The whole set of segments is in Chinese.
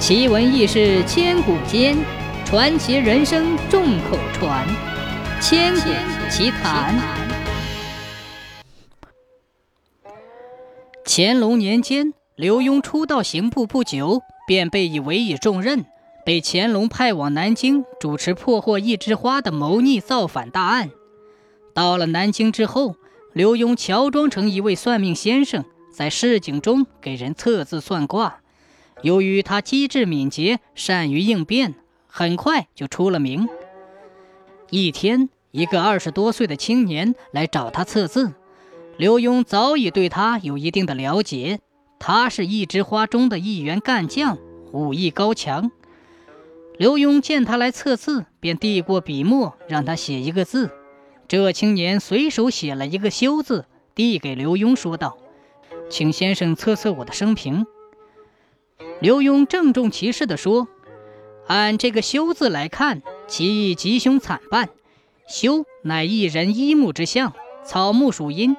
奇闻异事千古间，传奇人生众口传。千古奇谈。乾隆年间，刘墉初到刑部不久，便被以委以重任，被乾隆派往南京主持破获一枝花的谋逆造反大案。到了南京之后，刘墉乔装成一位算命先生，在市井中给人测字算卦。由于他机智敏捷，善于应变，很快就出了名。一天，一个二十多岁的青年来找他测字，刘墉早已对他有一定的了解。他是一枝花中的一员干将，武艺高强。刘墉见他来测字，便递过笔墨，让他写一个字。这青年随手写了一个“修”字，递给刘墉，说道：“请先生测测我的生平。”刘墉郑重其事地说：“按这个‘修’字来看，其意吉凶惨半。修乃一人一木之象，草木属阴。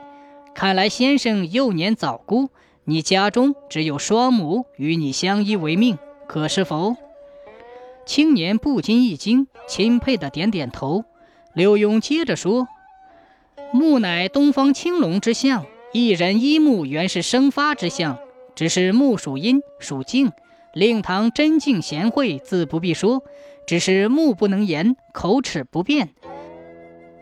看来先生幼年早孤，你家中只有双母与你相依为命，可是否？”青年不禁一惊，钦佩地点点头。刘墉接着说：“木乃东方青龙之象，一人一木原是生发之象。”只是木属阴，属静。令堂真静贤惠，自不必说。只是目不能言，口齿不便。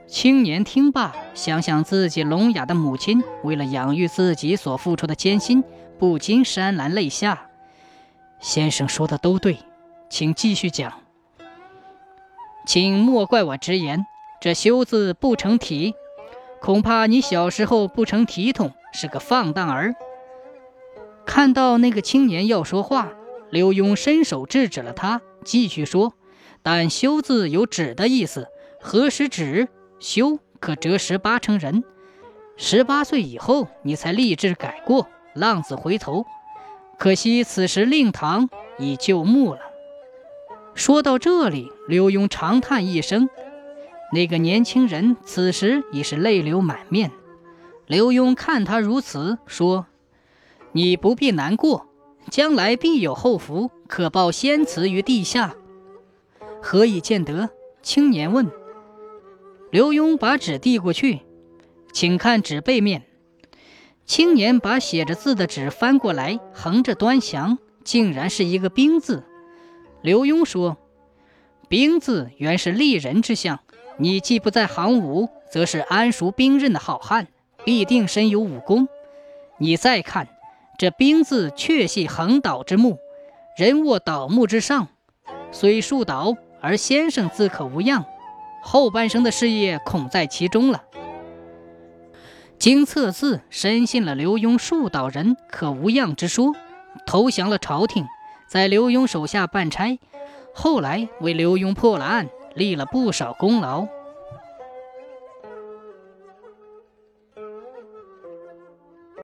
青年听罢，想想自己聋哑的母亲为了养育自己所付出的艰辛，不禁潸然泪下。先生说的都对，请继续讲。请莫怪我直言，这“修”字不成体，恐怕你小时候不成体统，是个放荡儿。看到那个青年要说话，刘墉伸手制止了他，继续说：“但‘修’字有指的意思，何时止？修可折十八成人。十八岁以后，你才立志改过，浪子回头。可惜此时令堂已旧木了。”说到这里，刘墉长叹一声。那个年轻人此时已是泪流满面。刘墉看他如此，说。你不必难过，将来必有后福，可报先慈于地下。何以见得？青年问。刘墉把纸递过去，请看纸背面。青年把写着字的纸翻过来，横着端详，竟然是一个“兵”字。刘墉说：“兵字原是利人之象，你既不在行伍，则是安熟兵刃的好汉，必定身有武功。你再看。”这兵字确系横倒之木，人卧倒木之上，虽树倒，而先生自可无恙。后半生的事业恐在其中了。经测字，深信了刘墉树倒人可无恙之说，投降了朝廷，在刘墉手下办差，后来为刘墉破了案，立了不少功劳。